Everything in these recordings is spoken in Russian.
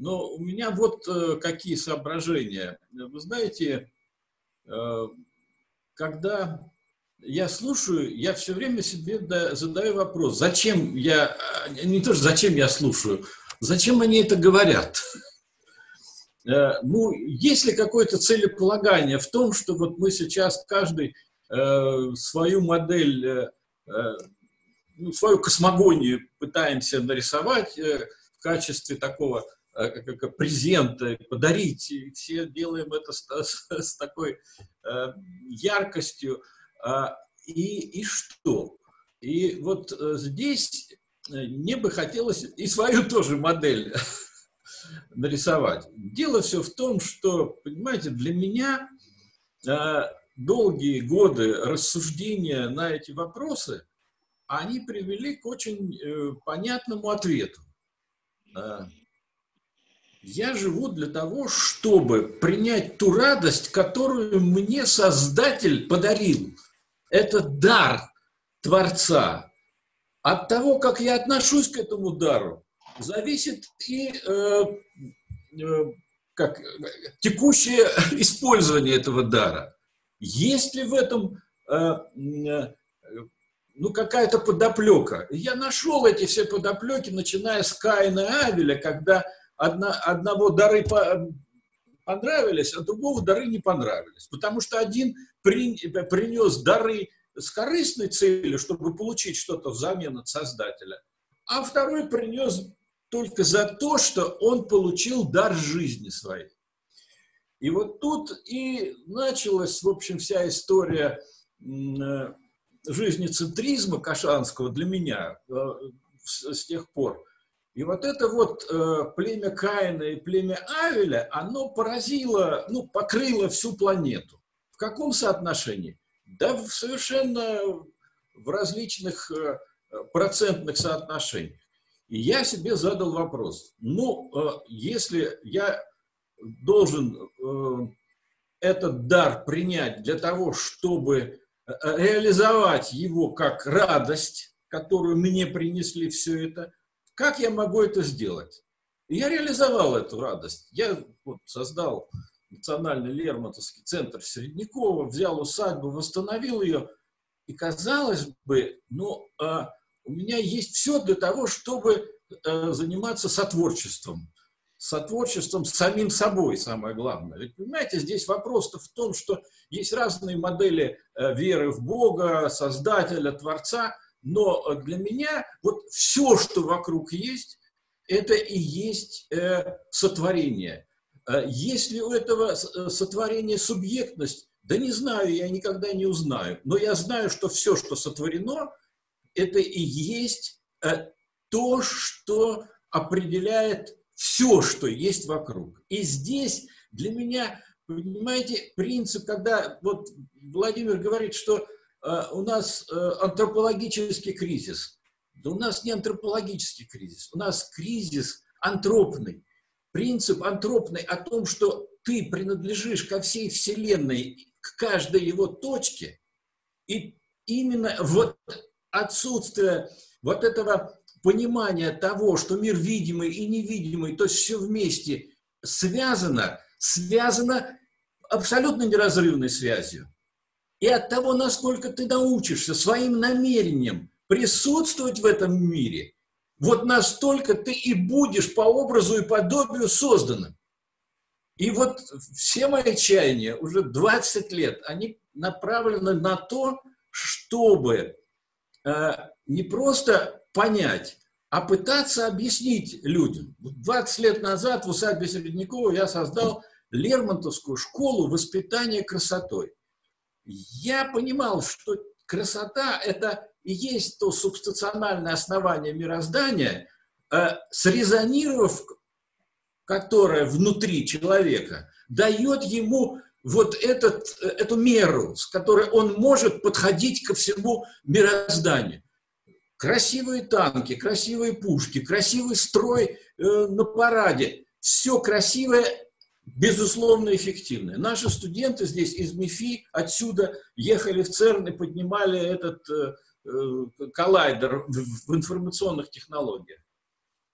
Но у меня вот э, какие соображения. Вы знаете, э, когда я слушаю, я все время себе задаю вопрос, зачем я, э, не то, что зачем я слушаю, зачем они это говорят? Ну, есть ли какое-то целеполагание в том, что вот мы сейчас каждый свою модель, ну, свою космогонию пытаемся нарисовать в качестве такого как презента, подарить, и все делаем это с, с, с такой э, яркостью. А, и, и что? И вот э, здесь э, мне бы хотелось и свою тоже модель нарисовать. Дело все в том, что, понимаете, для меня э, долгие годы рассуждения на эти вопросы, они привели к очень э, понятному ответу. Э, я живу для того, чтобы принять ту радость, которую мне Создатель подарил. Это дар Творца. От того, как я отношусь к этому дару, зависит и э, э, как, текущее использование этого дара. Есть ли в этом э, э, ну, какая-то подоплека? Я нашел эти все подоплеки, начиная с Каина и Авеля, когда одна, одного дары по, понравились, а другого дары не понравились. Потому что один при, принес дары с корыстной целью, чтобы получить что-то взамен от Создателя, а второй принес только за то, что он получил дар жизни своей. И вот тут и началась, в общем, вся история э, жизни центризма кашанского для меня э, с тех пор. И вот это вот э, племя Каина и племя Авеля, оно поразило, ну, покрыло всю планету. В каком соотношении? Да в совершенно в различных процентных соотношениях. И я себе задал вопрос, ну, э, если я должен э, этот дар принять для того, чтобы э, реализовать его как радость, которую мне принесли все это, как я могу это сделать? И я реализовал эту радость. Я вот создал Национальный Лермонтовский центр в Середняково, взял усадьбу, восстановил ее. И казалось бы, ну, а у меня есть все для того, чтобы э, заниматься сотворчеством. Сотворчеством с самим собой, самое главное. Ведь, понимаете, здесь вопрос-то в том, что есть разные модели э, веры в Бога, Создателя, Творца, но для меня вот все, что вокруг есть, это и есть э, сотворение. Э, есть ли у этого э, сотворения субъектность? Да не знаю, я никогда не узнаю. Но я знаю, что все, что сотворено, это и есть э, то, что определяет все, что есть вокруг. И здесь для меня, понимаете, принцип, когда вот Владимир говорит, что э, у нас э, антропологический кризис. Да у нас не антропологический кризис, у нас кризис антропный. Принцип антропный о том, что ты принадлежишь ко всей Вселенной, к каждой его точке, и именно вот отсутствие вот этого понимания того, что мир видимый и невидимый, то есть все вместе связано, связано абсолютно неразрывной связью. И от того, насколько ты научишься своим намерением присутствовать в этом мире, вот настолько ты и будешь по образу и подобию созданным. И вот все мои чаяния, уже 20 лет, они направлены на то, чтобы Э, не просто понять, а пытаться объяснить людям. 20 лет назад в усадьбе Середнякова я создал Лермонтовскую школу воспитания красотой. Я понимал, что красота – это и есть то субстациональное основание мироздания, э, срезонировав которое внутри человека, дает ему вот этот, эту меру, с которой он может подходить ко всему мирозданию. Красивые танки, красивые пушки, красивый строй э, на параде. Все красивое, безусловно, эффективное. Наши студенты здесь из МИФИ отсюда ехали в ЦЕРН и поднимали этот э, э коллайдер в, в информационных технологиях.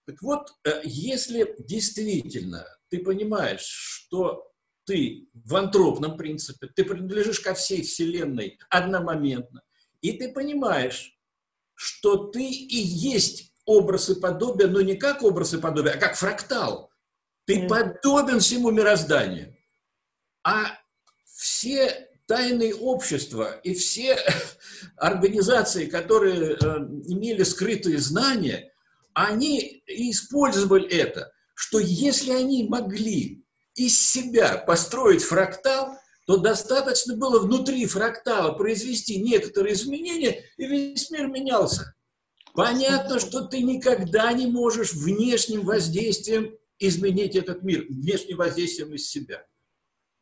Так вот, э, если действительно ты понимаешь, что ты в антропном принципе, ты принадлежишь ко всей Вселенной одномоментно, и ты понимаешь, что ты и есть образ и подобие, но не как образ и подобие, а как фрактал. Ты mm. подобен всему мирозданию. А все тайные общества и все организации, которые э, имели скрытые знания, они использовали это, что если они могли из себя построить фрактал, то достаточно было внутри фрактала произвести некоторые изменения, и весь мир менялся. Понятно, что ты никогда не можешь внешним воздействием изменить этот мир, внешним воздействием из себя.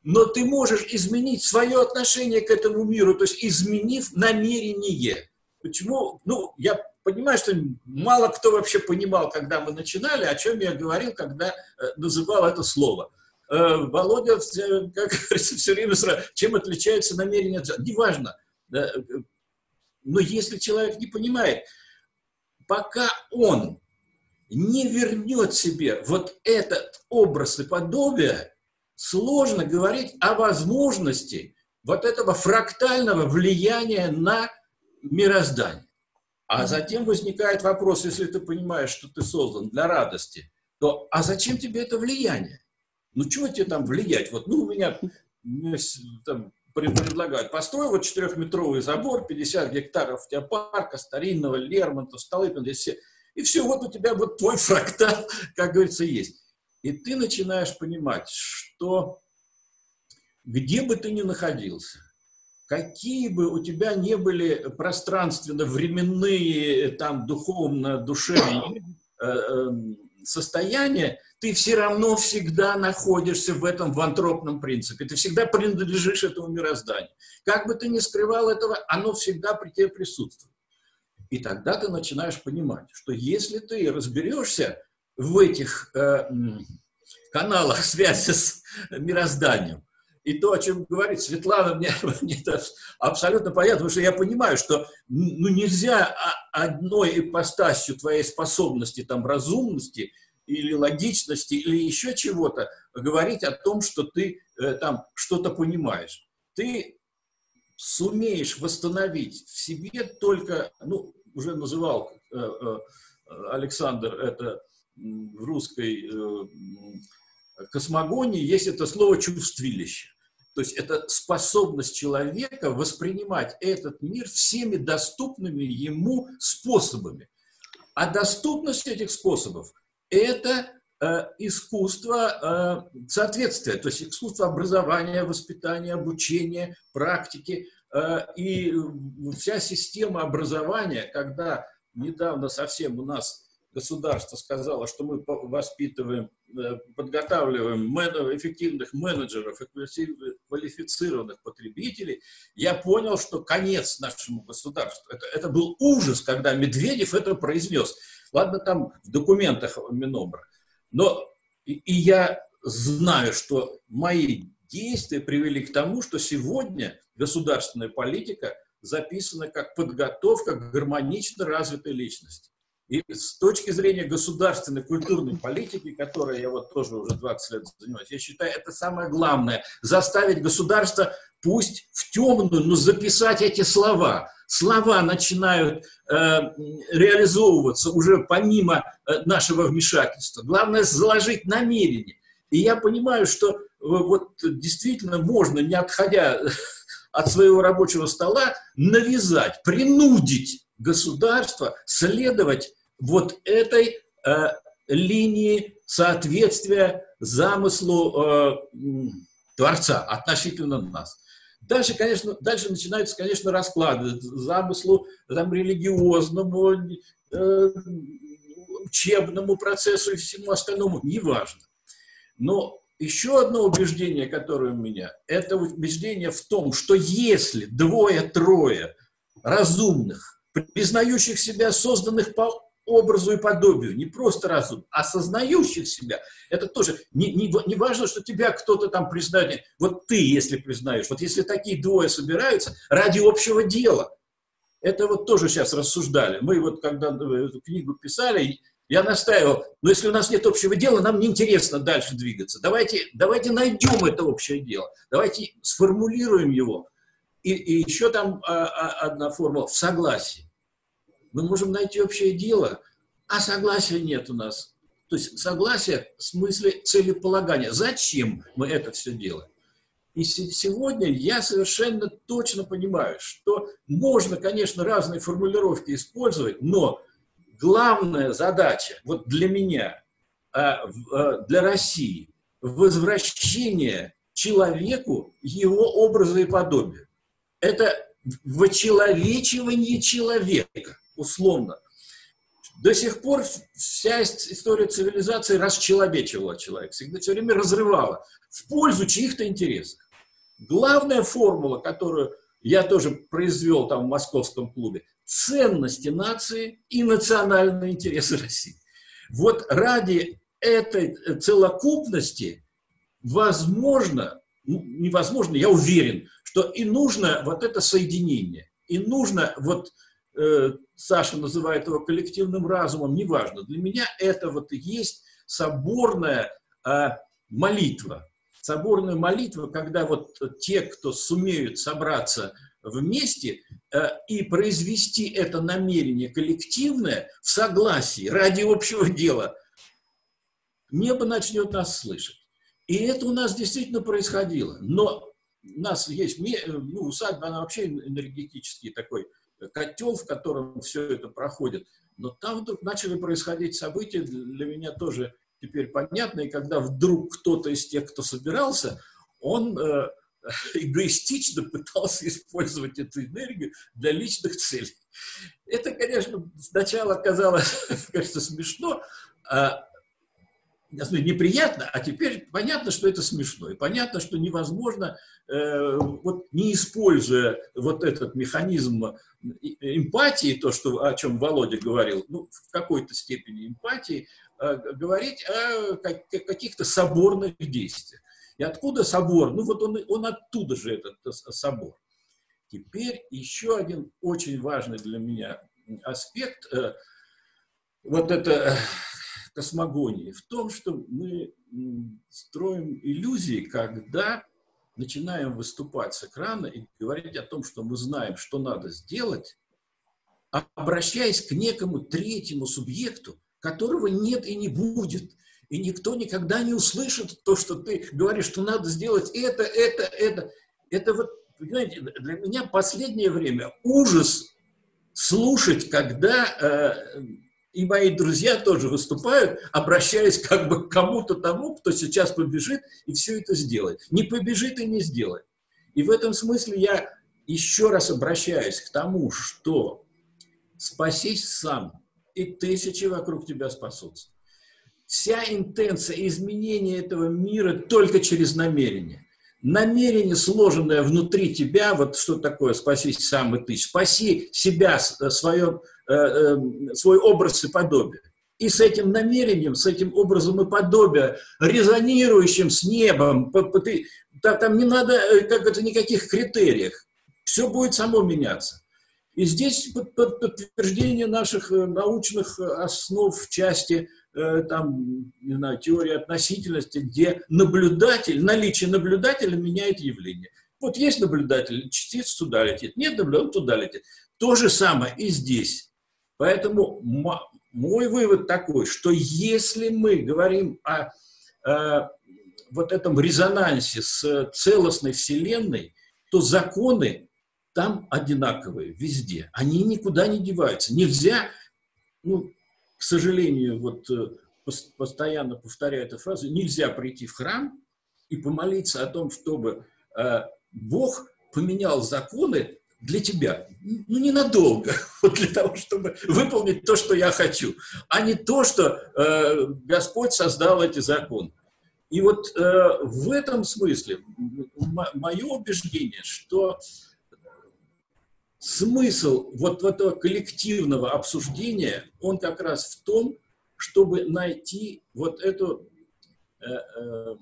Но ты можешь изменить свое отношение к этому миру, то есть изменив намерение. Почему? Ну, я понимаю, что мало кто вообще понимал, когда мы начинали, о чем я говорил, когда э, называл это слово. Э, Володя, как говорится, все время сразу, чем отличается намерение от Неважно. Но если человек не понимает, пока он не вернет себе вот этот образ и подобие, сложно говорить о возможности вот этого фрактального влияния на мироздание. А затем возникает вопрос, если ты понимаешь, что ты создан для радости, то а зачем тебе это влияние? Ну, чего тебе там влиять? Вот, ну, у меня, мне там предлагают, построй вот четырехметровый забор, 50 гектаров у тебя парка, старинного, Лермонтова, Столыпина, здесь все. И все, вот у тебя вот твой фрактал, как говорится, есть. И ты начинаешь понимать, что где бы ты ни находился, какие бы у тебя не были пространственно-временные, там, духовно-душевные э, э, состояния, ты все равно всегда находишься в этом в антропном принципе. Ты всегда принадлежишь этому мирозданию. Как бы ты ни скрывал этого, оно всегда при тебе присутствует. И тогда ты начинаешь понимать, что если ты разберешься в этих э, каналах связи с мирозданием, и то, о чем говорит Светлана, мне, мне это абсолютно понятно, потому что я понимаю, что ну, нельзя одной ипостасью твоей способности, там, разумности – или логичности, или еще чего-то, говорить о том, что ты э, там что-то понимаешь. Ты сумеешь восстановить в себе только, ну, уже называл э, э, Александр это в русской э, космогонии, есть это слово чувствилище. То есть это способность человека воспринимать этот мир всеми доступными ему способами. А доступность этих способов – это искусство э, соответствия, то есть искусство образования, воспитания, обучения, практики. Э, и вся система образования, когда недавно совсем у нас государство сказало, что мы воспитываем, э, подготавливаем эффективных менеджеров и квалифицированных потребителей, я понял, что конец нашему государству. Это, это был ужас, когда Медведев это произнес. Ладно, там в документах Минобра. Но и, я знаю, что мои действия привели к тому, что сегодня государственная политика записана как подготовка к гармонично развитой личности. И с точки зрения государственной культурной политики, которой я вот тоже уже 20 лет занимаюсь, я считаю, это самое главное. Заставить государство, пусть в темную, но записать эти слова слова начинают э, реализовываться уже помимо э, нашего вмешательства. Главное заложить намерение. И я понимаю, что э, вот действительно можно, не отходя от своего рабочего стола, навязать, принудить государство следовать вот этой э, линии соответствия замыслу э, Творца относительно нас. Дальше, конечно, дальше начинаются, конечно, расклады замыслу там, религиозному, э, учебному процессу и всему остальному, неважно. Но еще одно убеждение, которое у меня, это убеждение в том, что если двое-трое разумных, признающих себя созданных по образу и подобию, не просто разум, а осознающих себя. Это тоже не, не, не важно, что тебя кто-то там признает. Вот ты, если признаешь, вот если такие двое собираются ради общего дела, это вот тоже сейчас рассуждали. Мы вот когда эту книгу писали, Я настаивал, но если у нас нет общего дела, нам неинтересно дальше двигаться. Давайте, давайте найдем это общее дело, давайте сформулируем его. И, и еще там а, а, одна формула – в согласии. Мы можем найти общее дело, а согласия нет у нас. То есть согласие в смысле целеполагания. Зачем мы это все делаем? И сегодня я совершенно точно понимаю, что можно, конечно, разные формулировки использовать, но главная задача вот для меня, а, а, для России, возвращение человеку его образа и подобия. Это вычеловечивание человека, условно. До сих пор вся история цивилизации расчеловечивала человека, всегда все время разрывала в пользу чьих-то интересов. Главная формула, которую я тоже произвел там в московском клубе, ценности нации и национальные интересы России. Вот ради этой целокупности возможно, невозможно, я уверен, что и нужно вот это соединение, и нужно вот э, Саша называет его коллективным разумом, неважно. Для меня это вот и есть соборная э, молитва. Соборная молитва, когда вот те, кто сумеют собраться вместе э, и произвести это намерение коллективное в согласии ради общего дела, небо начнет нас слышать. И это у нас действительно происходило. Но у нас есть, ну, усадьба, она вообще энергетический такой котел, в котором все это проходит. Но там вдруг начали происходить события, для меня тоже теперь понятно, и когда вдруг кто-то из тех, кто собирался, он э, эгоистично пытался использовать эту энергию для личных целей. Это, конечно, сначала казалось, кажется, смешно, а неприятно, а теперь понятно, что это смешно. И понятно, что невозможно, э, вот не используя вот этот механизм эмпатии, то, что, о чем Володя говорил, ну, в какой-то степени эмпатии, э, говорить о каких-то соборных действиях. И откуда собор? Ну вот он, он оттуда же этот э, собор. Теперь еще один очень важный для меня аспект э, вот это э, космогонии в том, что мы строим иллюзии, когда начинаем выступать с экрана и говорить о том, что мы знаем, что надо сделать, обращаясь к некому третьему субъекту, которого нет и не будет – и никто никогда не услышит то, что ты говоришь, что надо сделать это, это, это. Это вот, понимаете, для меня последнее время ужас слушать, когда э, и мои друзья тоже выступают, обращаясь как бы к кому-то тому, кто сейчас побежит и все это сделает. Не побежит и не сделает. И в этом смысле я еще раз обращаюсь к тому, что спасись сам, и тысячи вокруг тебя спасутся вся интенция изменения этого мира только через намерение. Намерение, сложенное внутри тебя, вот что такое «спасись сам и ты», спаси себя, э, свое, э, э, свой образ и подобие. И с этим намерением, с этим образом и подобия, резонирующим с небом, там не надо как это, никаких критериях, все будет само меняться. И здесь подтверждение наших научных основ в части Э, там, не знаю, теория относительности, где наблюдатель, наличие наблюдателя меняет явление. Вот есть наблюдатель, частица туда летит, нет наблюдателя, туда летит. То же самое и здесь. Поэтому мой вывод такой, что если мы говорим о, о вот этом резонансе с целостной Вселенной, то законы там одинаковые везде. Они никуда не деваются. Нельзя, ну, к сожалению, вот э, постоянно повторяю эту фразу, нельзя прийти в храм и помолиться о том, чтобы э, Бог поменял законы для тебя, ну, ненадолго, вот для того, чтобы выполнить то, что я хочу, а не то, что э, Господь создал эти законы. И вот э, в этом смысле мое убеждение, что смысл вот этого коллективного обсуждения, он как раз в том, чтобы найти вот эту э, э,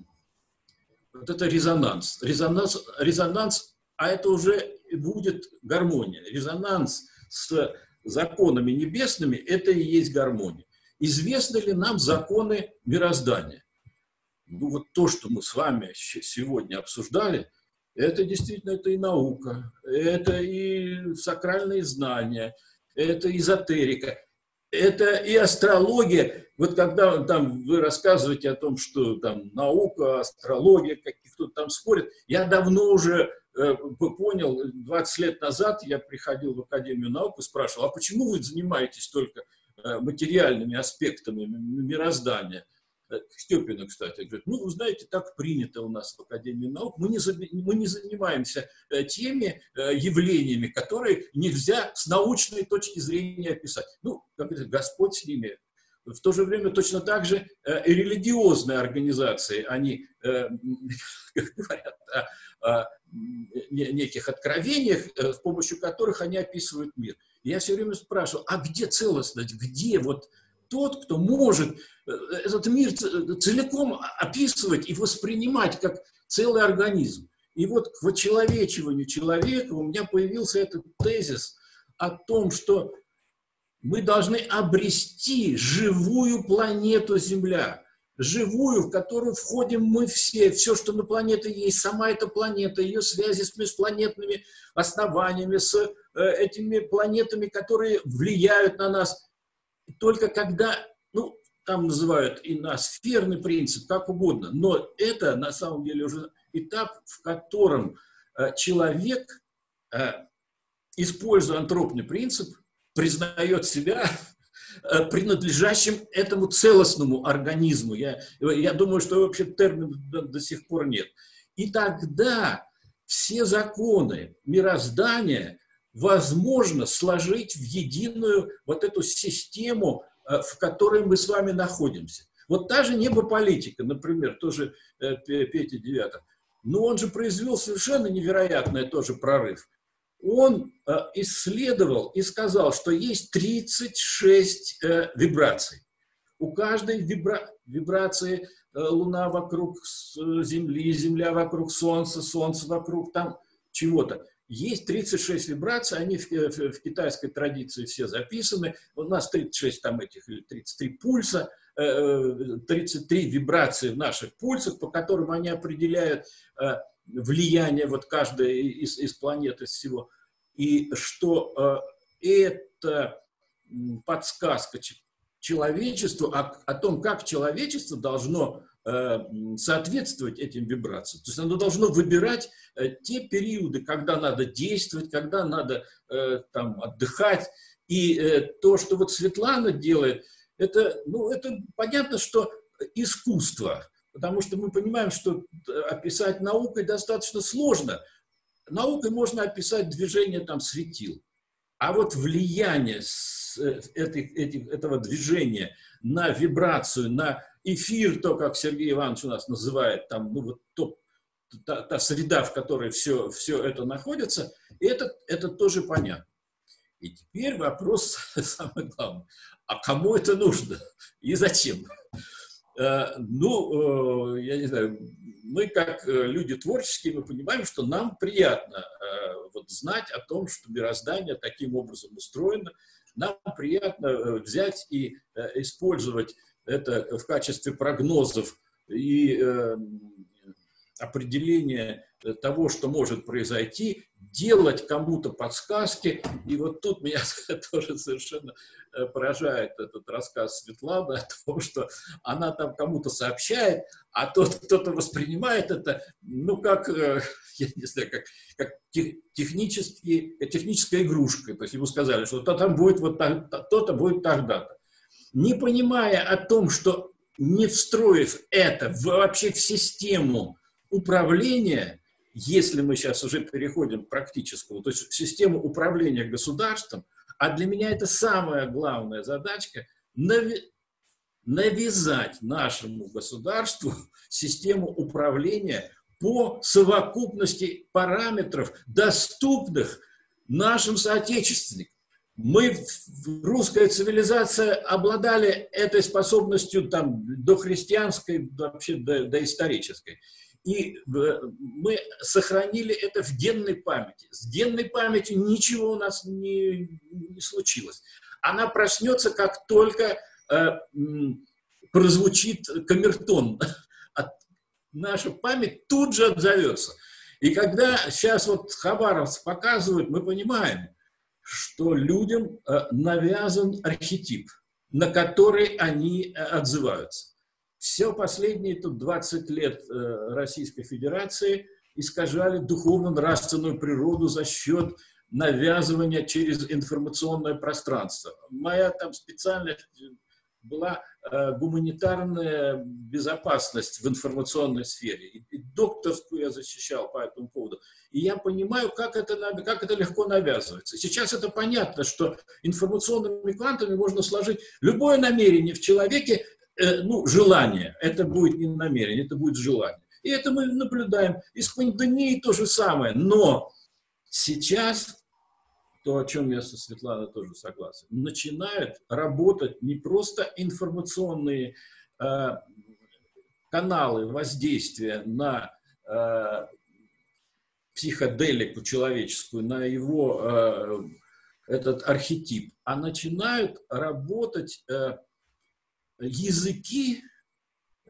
вот это резонанс. резонанс. Резонанс, а это уже будет гармония. Резонанс с законами небесными – это и есть гармония. известны ли нам законы мироздания. Ну вот то, что мы с вами сегодня обсуждали, это действительно это и наука, это и сакральные знания, это эзотерика, это и астрология. Вот когда там вы рассказываете о том, что там наука, астрология, кто-то там спорит, я давно уже э, понял, 20 лет назад я приходил в Академию наук и спрашивал, а почему вы занимаетесь только э, материальными аспектами мироздания? Э, Степина, кстати, говорит, ну, вы знаете, так принято у нас в Академии наук, мы не, мы не занимаемся э, теми э, явлениями, которые нельзя с научной точки зрения описать. Ну, как говорится, Господь с ними. В то же время точно так же и религиозные организации, они говорят о, неких откровениях, с помощью которых они описывают мир. Я все время спрашиваю, а где целостность, где вот тот, кто может э, этот мир целиком описывать и воспринимать как целый организм. И вот к вочеловечиванию человека у меня появился этот тезис о том, что мы должны обрести живую планету Земля, живую, в которую входим мы все, все, что на планете есть, сама эта планета, ее связи с межпланетными основаниями, с э, этими планетами, которые влияют на нас только когда, ну, там называют и на сферный принцип, как угодно, но это на самом деле уже этап, в котором э, человек, э, используя антропный принцип, признает себя э, принадлежащим этому целостному организму. Я, я думаю, что вообще термина до, до сих пор нет. И тогда все законы мироздания возможно сложить в единую вот эту систему, э, в которой мы с вами находимся. Вот та же небополитика, например, тоже э, Петя Девятов, но он же произвел совершенно невероятный тоже прорыв. Он э, исследовал и сказал, что есть 36 вибраций. У каждой вибра... вибрации Луна вокруг Земли, Земля вокруг Солнца, Солнце вокруг там чего-то. Есть 36 вибраций, они в, в, в китайской традиции все записаны. У нас 36 там этих, 33 пульса, 33 э, вибрации в наших пульсах, по которым они определяют э, влияние вот каждой из, из планет, из всего. И что э, это подсказка человечеству о, о том, как человечество должно Э, соответствовать этим вибрациям. То есть оно должно выбирать э, те периоды, когда надо действовать, когда надо э, там, отдыхать. И то, что вот Светлана делает, это, ну, это понятно, что искусство, потому что мы понимаем, что описать наукой достаточно сложно. Наукой можно описать движение там светил, а вот влияние этой, этих, этого движения на вибрацию, на эфир, то, как Сергей Иванович у нас называет, там, ну, вот то, та, та среда, в которой все, все это находится, это, это тоже понятно. И теперь вопрос самый главный. А кому это нужно и зачем? Э, ну, э, я не знаю, мы как э, люди творческие, мы понимаем, что нам приятно вот знать о том, что мироздание таким образом устроено. Нам приятно взять и использовать это в качестве прогнозов и э, определения того, что может произойти, делать кому-то подсказки. И вот тут меня тоже совершенно э, поражает этот рассказ Светланы о том, что она там кому-то сообщает, а тот кто-то воспринимает это, ну, как, э, я не знаю, как, как технический, техническая игрушка. То есть ему сказали, что то там будет вот то-то будет тогда-то не понимая о том, что не встроив это вообще в систему управления, если мы сейчас уже переходим к практическому, то есть в систему управления государством, а для меня это самая главная задачка навязать нашему государству систему управления по совокупности параметров, доступных нашим соотечественникам мы, русская цивилизация, обладали этой способностью там, до христианской, вообще до, до исторической. И э, мы сохранили это в генной памяти. С генной памятью ничего у нас не, не случилось. Она проснется, как только э, прозвучит камертон. Наша память тут же отзовется. И когда сейчас вот Хабаровск показывают, мы понимаем, что людям э, навязан архетип, на который они э, отзываются. Все последние тут 20 лет э, Российской Федерации искажали духовно-нравственную природу за счет навязывания через информационное пространство. Моя там специальность была гуманитарная безопасность в информационной сфере. И докторскую я защищал по этому поводу. И я понимаю, как это, как это легко навязывается. Сейчас это понятно, что информационными квантами можно сложить любое намерение в человеке, э, ну, желание. Это будет не намерение, это будет желание. И это мы наблюдаем. И с пандемией то же самое. Но сейчас то, о чем я со Светланой тоже согласен, начинают работать не просто информационные э, каналы воздействия на э, психоделику человеческую, на его э, этот архетип, а начинают работать э, языки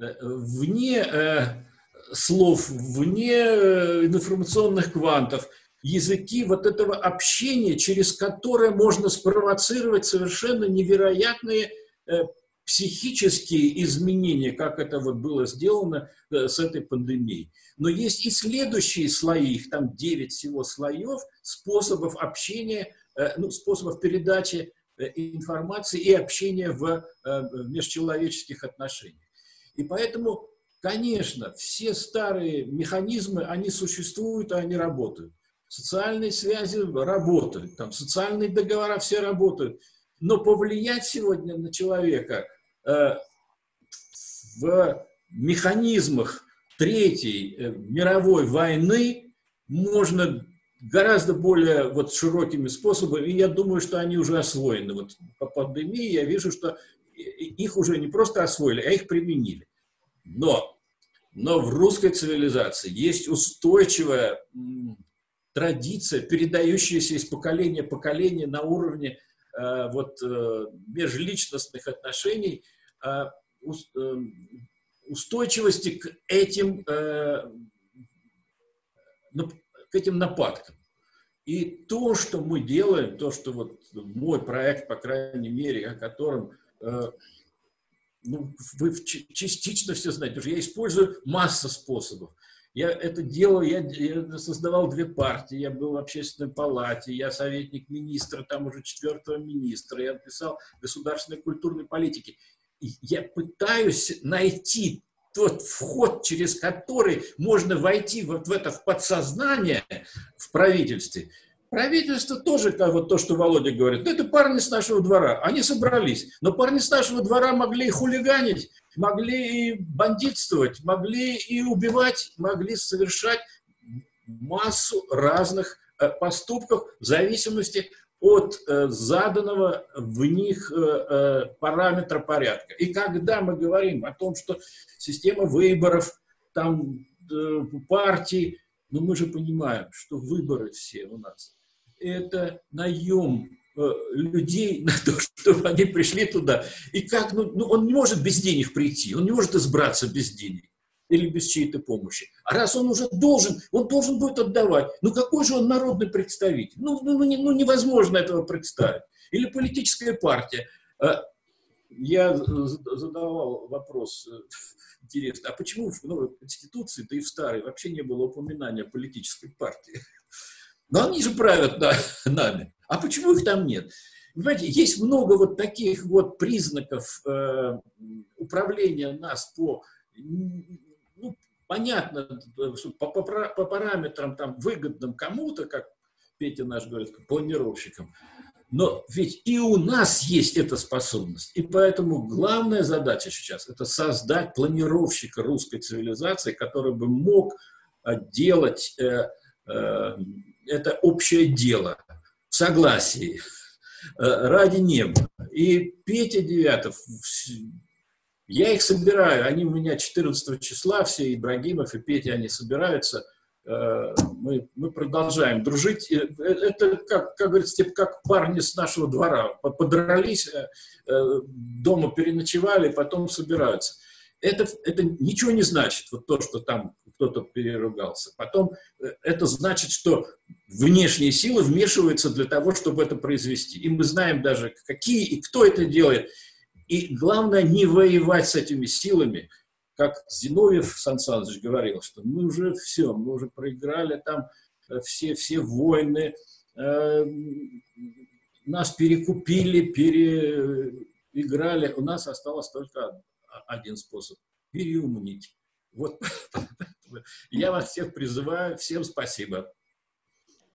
э, вне э, слов, вне э, информационных квантов – языки вот этого общения, через которое можно спровоцировать совершенно невероятные э, психические изменения, как это вот было сделано э, с этой пандемией. Но есть и следующие слои, их там 9 всего слоев, способов общения, э, ну, способов передачи информации и общения в, в межчеловеческих отношениях. И поэтому, конечно, все старые механизмы, они существуют, и они работают социальные связи работают, там социальные договора все работают. Но повлиять сегодня на человека э, в механизмах Третьей э, мировой войны можно гораздо более вот широкими способами, и я думаю, что они уже освоены. Вот по пандемии я вижу, что их уже не просто освоили, а их применили. Но, но в русской цивилизации есть устойчивая традиция, передающаяся из поколения в поколение на уровне э, вот, э, межличностных отношений, э, устойчивости к этим, к этим нападкам. И то, что мы делаем, то, что вот мой проект, по крайней мере, о котором ну, вы частично все знаете, потому что я использую массу способов. Я это делал, я, я создавал две партии, я был в общественной палате, я советник министра, там уже четвертого министра, я писал государственной культурной политики. И я пытаюсь найти тот вход, через который можно войти вот в это в подсознание в правительстве, Правительство тоже, как вот то, что Володя говорит, ну, это парни с нашего двора, они собрались. Но парни с нашего двора могли и хулиганить, могли и бандитствовать, могли и убивать, могли совершать массу разных э, поступков в зависимости от э, заданного в них э, э, параметра порядка. И когда мы говорим о том, что система выборов, там э, партии, ну мы же понимаем, что выборы все у нас это наем э, людей на то, чтобы они пришли туда. И как, ну, ну, он не может без денег прийти, он не может избраться без денег или без чьей-то помощи. А раз он уже должен, он должен будет отдавать. Ну какой же он народный представитель? Ну, ну, ну, ну невозможно этого представить. Или политическая партия. Э, я задавал вопрос э, интересный, а почему в новой Конституции, да и в старой, вообще не было упоминания политической партии? Но они же правят да, нами. А почему их там нет? Понимаете, есть много вот таких вот признаков э, управления нас по, ну, понятно, по, по, по параметрам там выгодным кому-то, как Петя наш говорит, планировщикам, но ведь и у нас есть эта способность. И поэтому главная задача сейчас – это создать планировщика русской цивилизации, который бы мог э, делать э, э, это общее дело, в согласии, э, ради неба. И Петя Девятов, я их собираю, они у меня 14 числа, все Ибрагимов и Петя, они собираются э, мы, мы продолжаем дружить. Это, как, как говорится, типа как парни с нашего двора. Подрались, дома переночевали, потом собираются. Это, это ничего не значит, вот то, что там кто-то переругался. Потом это значит, что внешние силы вмешиваются для того, чтобы это произвести. И мы знаем даже, какие и кто это делает. И главное, не воевать с этими силами, как Зиновьев Сан Саныч говорил, что мы уже все, мы уже проиграли там э, все, все войны, э, нас перекупили, переиграли, у нас осталось только один способ – переумнить. Вот я вас всех призываю, всем спасибо.